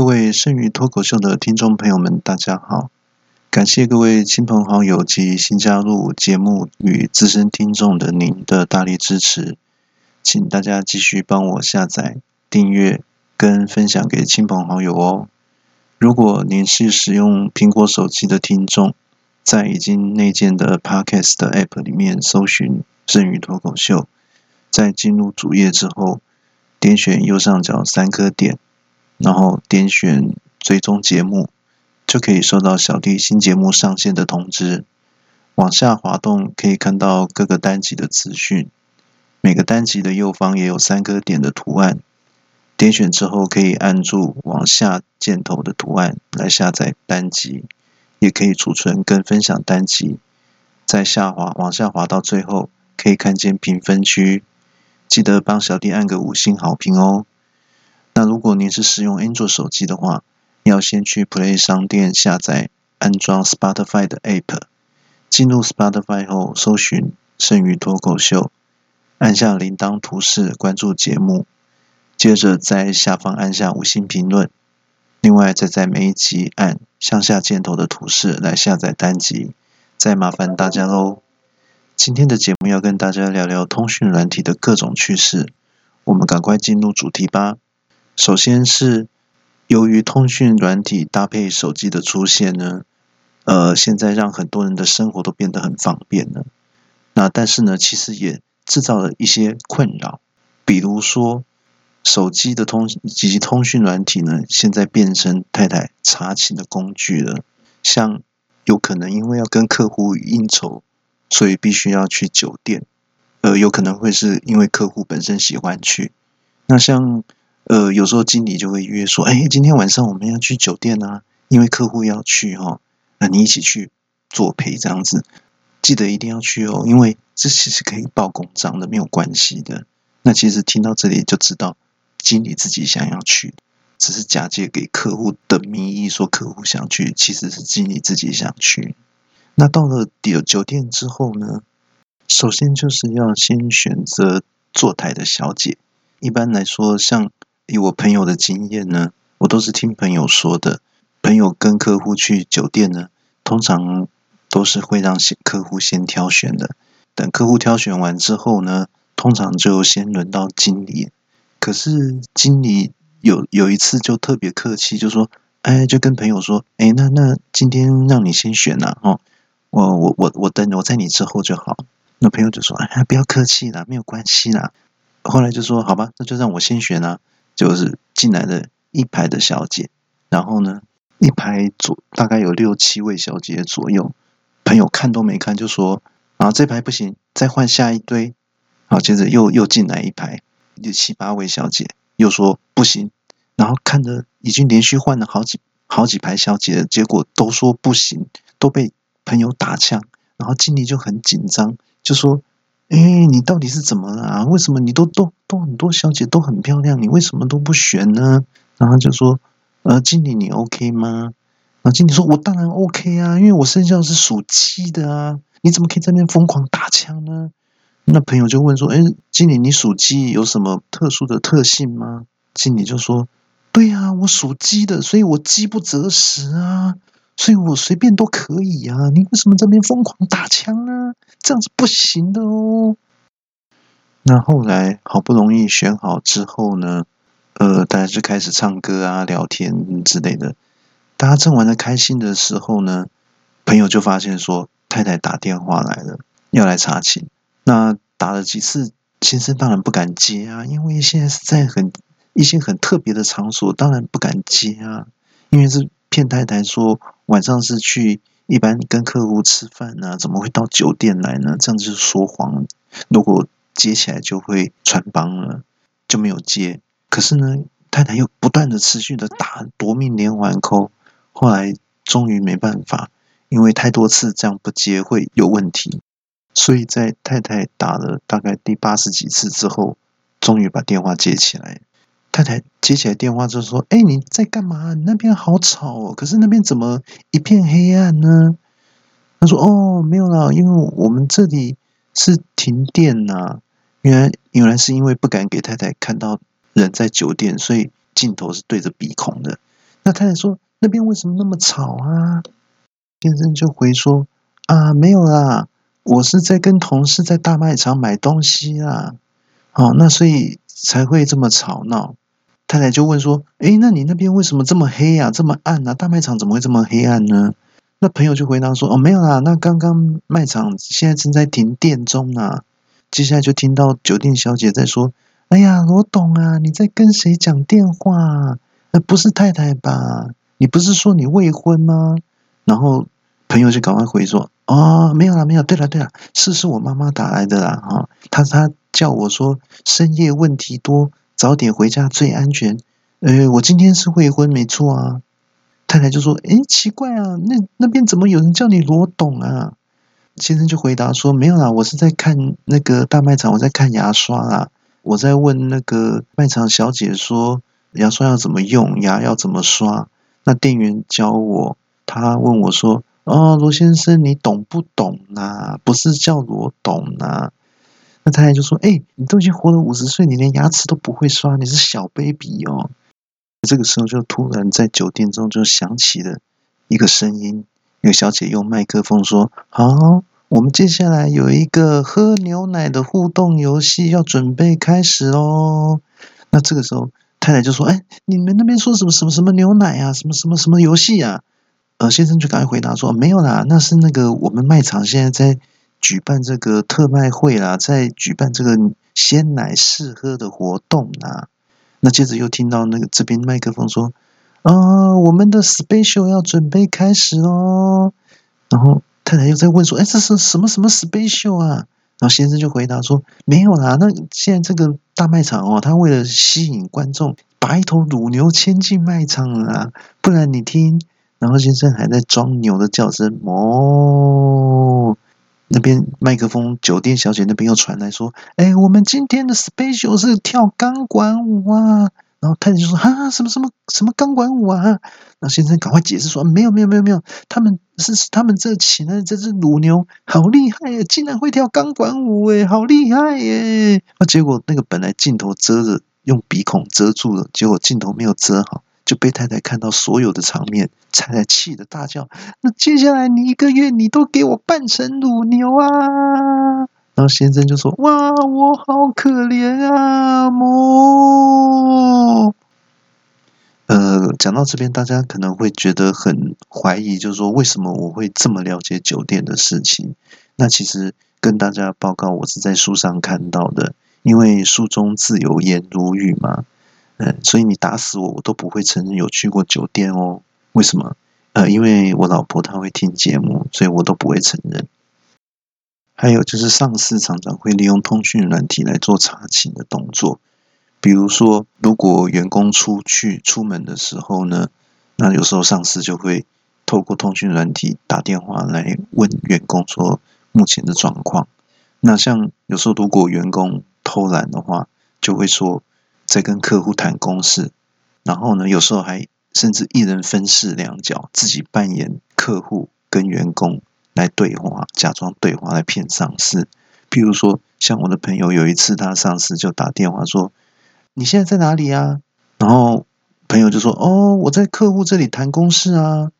各位剩余脱口秀的听众朋友们，大家好！感谢各位亲朋好友及新加入节目与资深听众的您的大力支持，请大家继续帮我下载、订阅跟分享给亲朋好友哦。如果您是使用苹果手机的听众，在已经内建的 Podcast App 里面搜寻“剩余脱口秀”，在进入主页之后，点选右上角三颗点。然后点选追踪节目，就可以收到小弟新节目上线的通知。往下滑动可以看到各个单集的资讯，每个单集的右方也有三个点的图案。点选之后可以按住往下箭头的图案来下载单集，也可以储存跟分享单集。在下滑往下滑到最后，可以看见评分区，记得帮小弟按个五星好评哦。那如果您是使用安卓手机的话，要先去 Play 商店下载安装 Spotify 的 App，进入 Spotify 后搜寻“剩余脱口秀”，按下铃铛图示关注节目，接着在下方按下五星评论，另外再在每一集按向下箭头的图示来下载单集，再麻烦大家喽。今天的节目要跟大家聊聊通讯软体的各种趣事，我们赶快进入主题吧。首先是由于通讯软体搭配手机的出现呢，呃，现在让很多人的生活都变得很方便了。那但是呢，其实也制造了一些困扰，比如说手机的通以及通讯软体呢，现在变成太太查寝的工具了。像有可能因为要跟客户应酬，所以必须要去酒店，呃，有可能会是因为客户本身喜欢去。那像呃，有时候经理就会约说：“哎，今天晚上我们要去酒店啊，因为客户要去哈，那你一起去作陪这样子，记得一定要去哦，因为这其实可以报公章的，没有关系的。那其实听到这里就知道，经理自己想要去，只是假借给客户的名义说客户想去，其实是经理自己想去。那到了酒酒店之后呢，首先就是要先选择坐台的小姐，一般来说像。以我朋友的经验呢，我都是听朋友说的。朋友跟客户去酒店呢，通常都是会让先客户先挑选的。等客户挑选完之后呢，通常就先轮到经理。可是经理有有一次就特别客气，就说：“哎，就跟朋友说，哎，那那今天让你先选呐，哦，我我我我等我在你之后就好。”那朋友就说：“哎，不要客气啦，没有关系啦。”后来就说：“好吧，那就让我先选啊。”就是进来的一排的小姐，然后呢，一排左大概有六七位小姐左右，朋友看都没看就说啊这排不行，再换下一堆，好，接着又又进来一排，六七八位小姐又说不行，然后看着已经连续换了好几好几排小姐，结果都说不行，都被朋友打枪，然后经理就很紧张，就说。哎，你到底是怎么了？为什么你都都都很多小姐都很漂亮，你为什么都不选呢？然后就说，呃，经理你 OK 吗？啊，经理说，我当然 OK 啊，因为我生肖是属鸡的啊，你怎么可以在那边疯狂打枪呢？那朋友就问说，哎，经理你属鸡有什么特殊的特性吗？经理就说，对呀，我属鸡的，所以我饥不择食啊。所以我随便都可以啊！你为什么这边疯狂打枪啊？这样是不行的哦。那后来好不容易选好之后呢，呃，大家就开始唱歌啊、聊天之类的。大家正玩的开心的时候呢，朋友就发现说太太打电话来了，要来查寝。那打了几次，先生当然不敢接啊，因为现在是在很一些很特别的场所，当然不敢接啊，因为是骗太太说。晚上是去一般跟客户吃饭呢，怎么会到酒店来呢？这样就说谎。如果接起来就会穿帮了，就没有接。可是呢，太太又不断的持续的打夺命连环扣，后来终于没办法，因为太多次这样不接会有问题，所以在太太打了大概第八十几次之后，终于把电话接起来。太太接起来电话就说：“哎，你在干嘛？你那边好吵哦！可是那边怎么一片黑暗呢？”他说：“哦，没有啦，因为我们这里是停电呐。原来原来是因为不敢给太太看到人在酒店，所以镜头是对着鼻孔的。那太太说：“那边为什么那么吵啊？”先生就回说：“啊，没有啦，我是在跟同事在大卖场买东西啊。好，那所以才会这么吵闹。”太太就问说：“诶，那你那边为什么这么黑呀？这么暗啊？大卖场怎么会这么黑暗呢？”那朋友就回答说：“哦，没有啦，那刚刚卖场现在正在停电中啊。”接下来就听到酒店小姐在说：“哎呀，罗董啊，你在跟谁讲电话？那不是太太吧？你不是说你未婚吗？”然后朋友就赶快回说：“哦，没有啦，没有。对了，对了，是是我妈妈打来的啦。哈，她她叫我说深夜问题多，早点回家最安全。呃，我今天是未婚，没错啊。”太太就说：“诶，奇怪啊，那那边怎么有人叫你罗董啊？”先生就回答说：“没有啦，我是在看那个大卖场，我在看牙刷啊，我在问那个卖场小姐说牙刷要怎么用，牙要怎么刷。那店员教我，他问我说：‘哦，罗先生，你懂不懂啊？不是叫罗董啊？’那太太就说：‘哎，你都已经活了五十岁，你连牙齿都不会刷，你是小 baby 哦。’这个时候，就突然在酒店中就响起了一个声音，那个小姐用麦克风说：“好，我们接下来有一个喝牛奶的互动游戏要准备开始哦。”那这个时候，太太就说：“哎，你们那边说什么什么什么牛奶啊？什么什么什么游戏啊？”呃，先生就赶快回答说：“没有啦，那是那个我们卖场现在在举办这个特卖会啦，在举办这个鲜奶试喝的活动啊。”那接着又听到那个这边麦克风说：“啊，我们的 special 要准备开始喽。”然后太太又在问说：“哎，这是什么什么 special 啊？”然后先生就回答说：“没有啦，那现在这个大卖场哦，他为了吸引观众，把一头乳牛牵进卖场啊，不然你听。”然后先生还在装牛的叫声，哦。那边麦克风，酒店小姐那边又传来说：“哎，我们今天的 special 是跳钢管舞啊！”然后太太就说：“哈，什么什么什么钢管舞啊？”然后先生赶快解释说：“没有没有没有没有，他们是他们这请的这只乳牛好厉害耶，竟然会跳钢管舞哎，好厉害耶！”那结果那个本来镜头遮着，用鼻孔遮住了，结果镜头没有遮好。就被太太看到所有的场面，太太气得大叫：“那接下来你一个月你都给我扮成乳牛啊！”然后先生就说：“哇，我好可怜啊，母。”呃，讲到这边，大家可能会觉得很怀疑，就是说为什么我会这么了解酒店的事情？那其实跟大家报告，我是在书上看到的，因为书中自有颜如玉嘛。嗯，所以你打死我，我都不会承认有去过酒店哦。为什么？呃，因为我老婆她会听节目，所以我都不会承认。还有就是上司常常会利用通讯软体来做查寝的动作，比如说，如果员工出去出门的时候呢，那有时候上司就会透过通讯软体打电话来问员工说目前的状况。那像有时候如果员工偷懒的话，就会说。在跟客户谈公事，然后呢，有时候还甚至一人分饰两角，自己扮演客户跟员工来对话，假装对话来骗上司。譬如说，像我的朋友有一次，他上司就打电话说：“你现在在哪里呀？”然后朋友就说：“哦，我在客户这里谈公事啊。”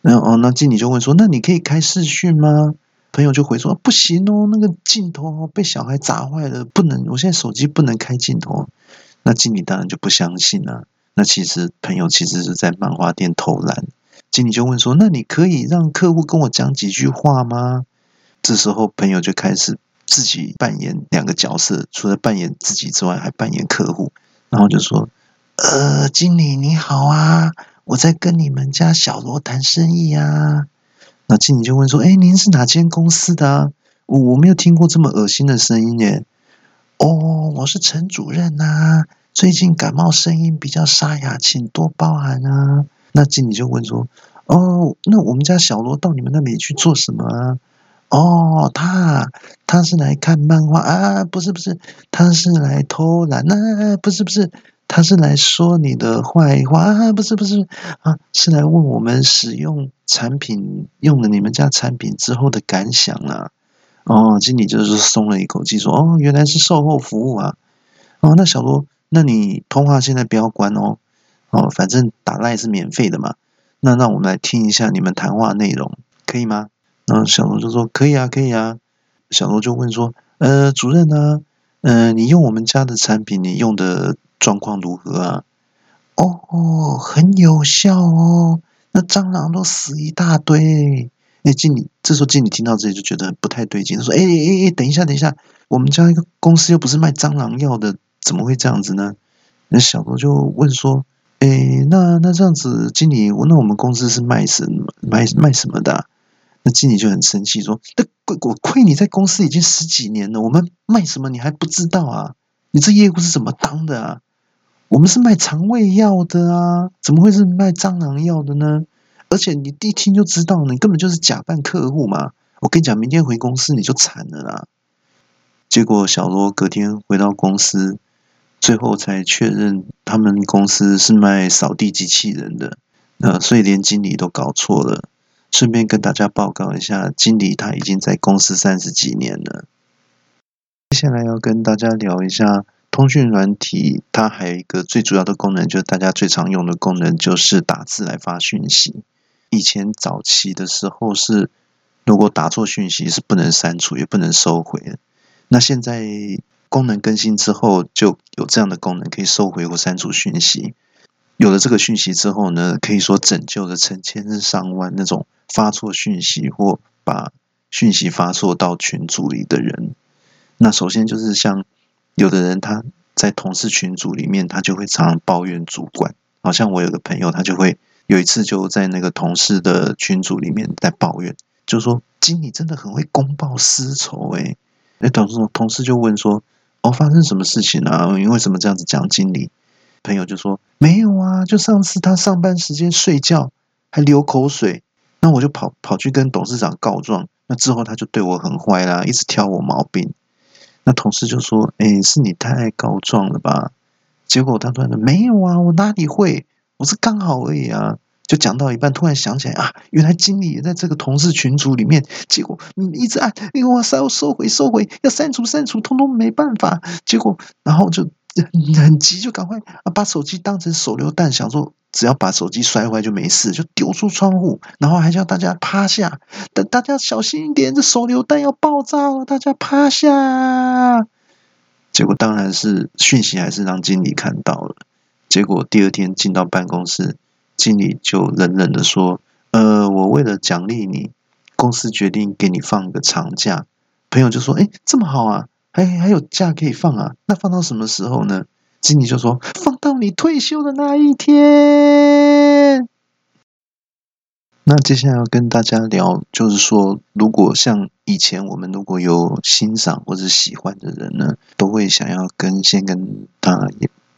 然后哦，那经理就问说：“那你可以开视讯吗？”朋友就回说：“不行哦，那个镜头被小孩砸坏了，不能，我现在手机不能开镜头。”那经理当然就不相信了。那其实朋友其实是在漫画店偷懒。经理就问说：“那你可以让客户跟我讲几句话吗？”这时候朋友就开始自己扮演两个角色，除了扮演自己之外，还扮演客户。然后就说：“呃，经理你好啊，我在跟你们家小罗谈生意啊。”那经理就问说：“哎，您是哪间公司的？我我没有听过这么恶心的声音耶。”哦，我是陈主任呐。最近感冒，声音比较沙哑，请多包涵啊。那经理就问说：“哦，那我们家小罗到你们那里去做什么啊？”哦，他他是来看漫画啊？不是不是，他是来偷懒啊？不是不是，他是来说你的坏话啊？不是不是啊，是来问我们使用产品，用了你们家产品之后的感想啊。哦，经理就是松了一口气，说：“哦，原来是售后服务啊。”哦，那小罗，那你通话现在不要关哦。哦，反正打赖是免费的嘛。那让我们来听一下你们谈话内容，可以吗？然后小罗就说可以啊，可以啊。小罗就问说，呃，主任呢？嗯，你用我们家的产品，你用的状况如何啊？哦，很有效哦，那蟑螂都死一大堆。那，经理，这时候经理听到这里就觉得不太对劲，说：“哎哎哎，等一下，等一下，我们家一个公司又不是卖蟑螂药的，怎么会这样子呢？”那小罗就问说：“哎，那那这样子，经理，那我们公司是卖什么卖卖什么的？”那经理就很生气说：“那我亏你在公司已经十几年了，我们卖什么你还不知道啊？你这业务是怎么当的啊？我们是卖肠胃药的啊，怎么会是卖蟑螂药的呢？”而且你一听就知道，你根本就是假扮客户嘛！我跟你讲，明天回公司你就惨了啦。结果小罗隔天回到公司，最后才确认他们公司是卖扫地机器人的，呃，所以连经理都搞错了。顺便跟大家报告一下，经理他已经在公司三十几年了。接下来要跟大家聊一下通讯软体，它还有一个最主要的功能，就是大家最常用的功能，就是打字来发讯息。以前早期的时候是，如果打错讯息是不能删除也不能收回的。那现在功能更新之后，就有这样的功能可以收回或删除讯息。有了这个讯息之后呢，可以说拯救了成千上万那种发错讯息或把讯息发错到群组里的人。那首先就是像有的人他在同事群组里面，他就会常常抱怨主管。好像我有个朋友，他就会。有一次就在那个同事的群组里面在抱怨，就说经理真的很会公报私仇哎。那同事同事就问说：“哦，发生什么事情啊？因为什么这样子讲经理？”朋友就说：“没有啊，就上次他上班时间睡觉还流口水，那我就跑跑去跟董事长告状。那之后他就对我很坏啦，一直挑我毛病。那同事就说：‘哎，是你太爱告状了吧？’结果他突然说：‘没有啊，我哪里会？’是刚好而已啊，就讲到一半，突然想起来啊，原来经理也在这个同事群组里面。结果你一直按，哎哇塞，要收回收回，要删除删除，通通没办法。结果然后就很急，就赶快把手机当成手榴弹，想说只要把手机摔坏就没事，就丢出窗户，然后还叫大家趴下，等大家小心一点，这手榴弹要爆炸了，大家趴下。结果当然是讯息还是让经理看到了。结果第二天进到办公室，经理就冷冷的说：“呃，我为了奖励你，公司决定给你放个长假。”朋友就说：“哎，这么好啊，还还有假可以放啊？那放到什么时候呢？”经理就说：“放到你退休的那一天。”那接下来要跟大家聊，就是说，如果像以前我们如果有欣赏或者喜欢的人呢，都会想要跟先跟他。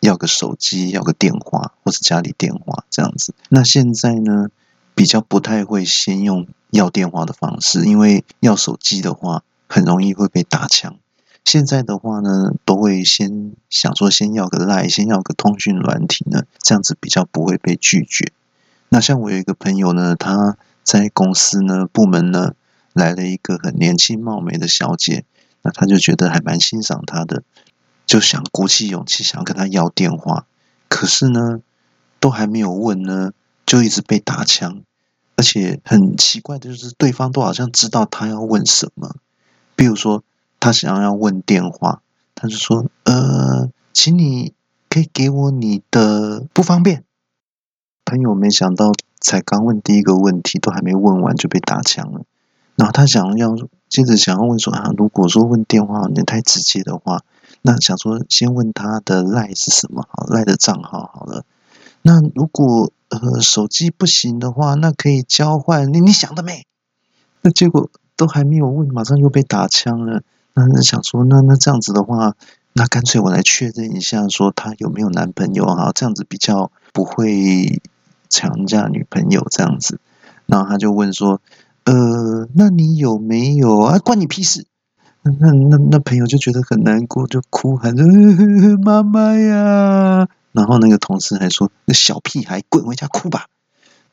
要个手机，要个电话，或者家里电话这样子。那现在呢，比较不太会先用要电话的方式，因为要手机的话，很容易会被打枪。现在的话呢，都会先想说，先要个赖，先要个通讯软体呢，这样子比较不会被拒绝。那像我有一个朋友呢，他在公司呢部门呢来了一个很年轻貌美的小姐，那他就觉得还蛮欣赏她的。就想鼓起勇气想要跟他要电话，可是呢，都还没有问呢，就一直被打枪，而且很奇怪的就是，对方都好像知道他要问什么。比如说，他想要问电话，他就说：“呃，请你可以给我你的不方便。”朋友没想到，才刚问第一个问题，都还没问完就被打枪了。然后他想要接着想要问说：“啊，如果说问电话你太直接的话。”那想说先问他的赖是什么好赖的账号好了。那如果呃手机不行的话，那可以交换。你你想的美？那结果都还没有问，马上又被打枪了。那想说那那这样子的话，那干脆我来确认一下，说他有没有男朋友哈，这样子比较不会强加女朋友这样子。然后他就问说，呃，那你有没有啊？关你屁事！那那那朋友就觉得很难过，就哭喊着妈妈呀。然后那个同事还说：“那小屁孩，滚回家哭吧。”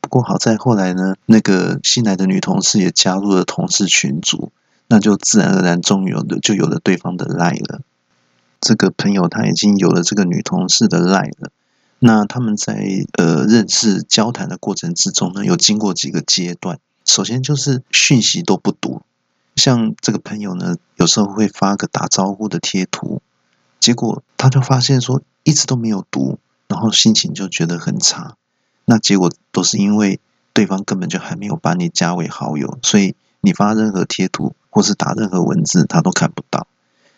不过好在后来呢，那个新来的女同事也加入了同事群组，那就自然而然终于有的就有了对方的赖了。这个朋友他已经有了这个女同事的赖了。那他们在呃认识交谈的过程之中呢，有经过几个阶段。首先就是讯息都不读，像这个朋友呢，有时候会发个打招呼的贴图，结果他就发现说一直都没有读，然后心情就觉得很差。那结果都是因为对方根本就还没有把你加为好友，所以你发任何贴图或是打任何文字，他都看不到。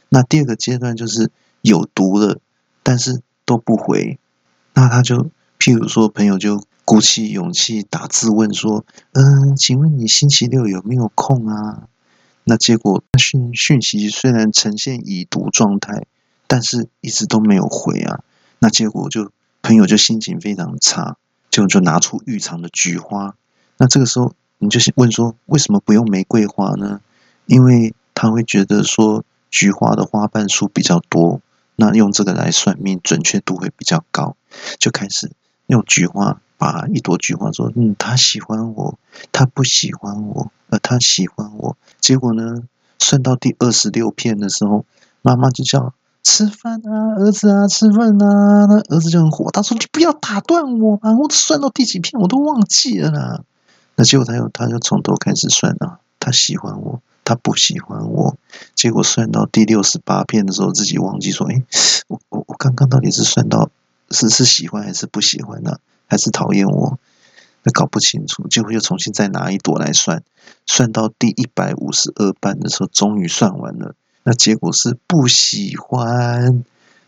那第二个阶段就是有读了，但是都不回，那他就譬如说朋友就。鼓起勇气打字问说：“嗯，请问你星期六有没有空啊？”那结果讯讯息虽然呈现已读状态，但是一直都没有回啊。那结果就朋友就心情非常差，就就拿出预藏的菊花。那这个时候你就问说：“为什么不用玫瑰花呢？”因为他会觉得说菊花的花瓣数比较多，那用这个来算命准确度会比较高。就开始用菊花。把一朵菊花说：“嗯，他喜欢我，他不喜欢我，呃，他喜欢我。”结果呢，算到第二十六片的时候，妈妈就叫吃饭啊，儿子啊，吃饭啊。那儿子就很火，他说：“你不要打断我啊！我算到第几片我都忘记了啦。”那结果他又他就从头开始算啊，他喜欢我，他不喜欢我。结果算到第六十八片的时候，自己忘记说：“哎，我我我刚刚到底是算到是是喜欢还是不喜欢呢？”还是讨厌我，那搞不清楚，结果又重新再拿一朵来算，算到第一百五十二瓣的时候，终于算完了。那结果是不喜欢，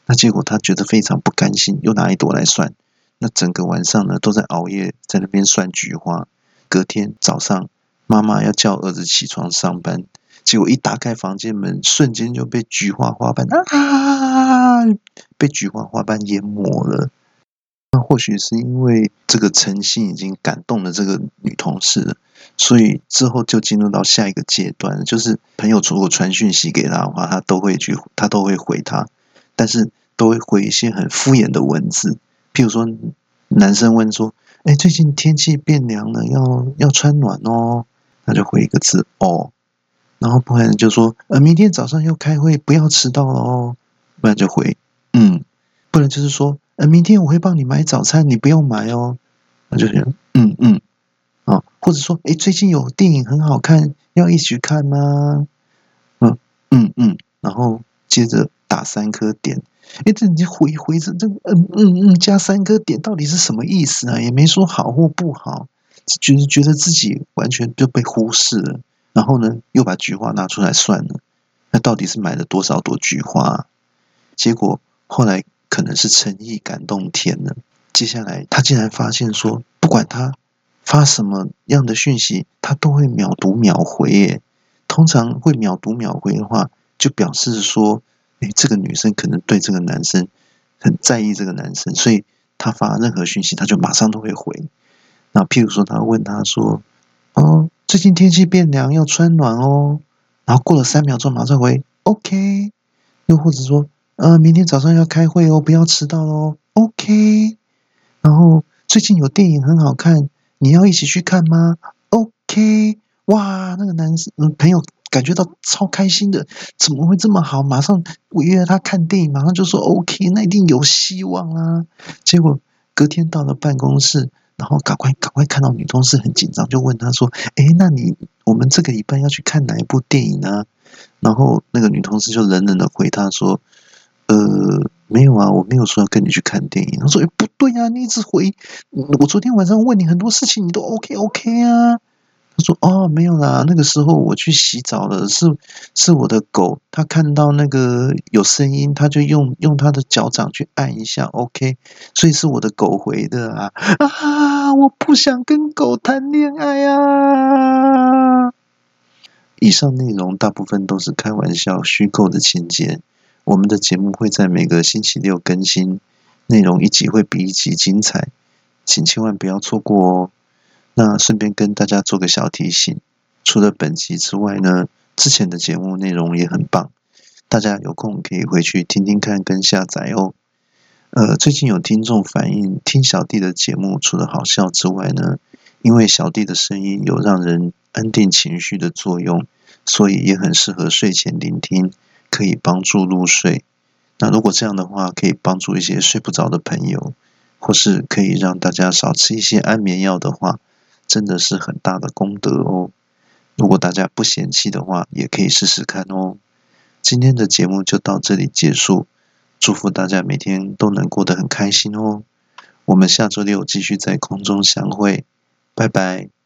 那结果他觉得非常不甘心，又拿一朵来算。那整个晚上呢，都在熬夜，在那边算菊花。隔天早上，妈妈要叫儿子起床上班，结果一打开房间门，瞬间就被菊花花瓣啊，被菊花花瓣淹没了。那或许是因为这个诚心已经感动了这个女同事了，所以之后就进入到下一个阶段，就是朋友如果传讯息给他的话，他都会去，他都会回他，但是都会回一些很敷衍的文字，譬如说男生问说：“哎，最近天气变凉了，要要穿暖哦。”那就回一个字“哦”，然后不然就说：“呃，明天早上要开会，不要迟到了哦。”不然就回“嗯”，不然就是说。呃，明天我会帮你买早餐，你不用买哦。那就是，嗯嗯，啊，或者说，哎，最近有电影很好看，要一起看吗？嗯嗯嗯，然后接着打三颗点。哎，这你回回着这，嗯嗯嗯，加三颗点到底是什么意思啊？也没说好或不好，觉得觉得自己完全就被忽视了。然后呢，又把菊花拿出来算了，那到底是买了多少朵菊花？结果后来。可能是诚意感动天了。接下来，他竟然发现说，不管他发什么样的讯息，他都会秒读秒回。耶，通常会秒读秒回的话，就表示说，哎，这个女生可能对这个男生很在意这个男生，所以他发任何讯息，他就马上都会回。那譬如说，他问他说：“哦，最近天气变凉，要穿暖哦。”然后过了三秒钟，马上回 “OK”。又或者说。呃，明天早上要开会哦，不要迟到哦。OK。然后最近有电影很好看，你要一起去看吗？OK。哇，那个男生朋友感觉到超开心的，怎么会这么好？马上我约他看电影，马上就说 OK，那一定有希望啊。结果隔天到了办公室，然后赶快赶快看到女同事很紧张，就问他说：“哎，那你我们这个礼拜要去看哪一部电影呢？”然后那个女同事就冷冷的回他说。呃，没有啊，我没有说要跟你去看电影。他说：“哎，不对啊，你一直回我昨天晚上问你很多事情，你都 OK OK 啊。”他说：“哦，没有啦，那个时候我去洗澡了，是是我的狗，它看到那个有声音，它就用用它的脚掌去按一下，OK，所以是我的狗回的啊啊！我不想跟狗谈恋爱啊。”以上内容大部分都是开玩笑、虚构的情节。我们的节目会在每个星期六更新，内容一集会比一集精彩，请千万不要错过哦。那顺便跟大家做个小提醒，除了本集之外呢，之前的节目内容也很棒，大家有空可以回去听听看跟下载哦。呃，最近有听众反映，听小弟的节目除了好笑之外呢，因为小弟的声音有让人安定情绪的作用，所以也很适合睡前聆听。可以帮助入睡。那如果这样的话，可以帮助一些睡不着的朋友。或是可以让大家少吃一些安眠药的话，真的是很大的功德哦。如果大家不嫌弃的话，也可以试试看哦。今天的节目就到这里结束，祝福大家每天都能过得很开心哦。我们下周六继续在空中相会，拜拜。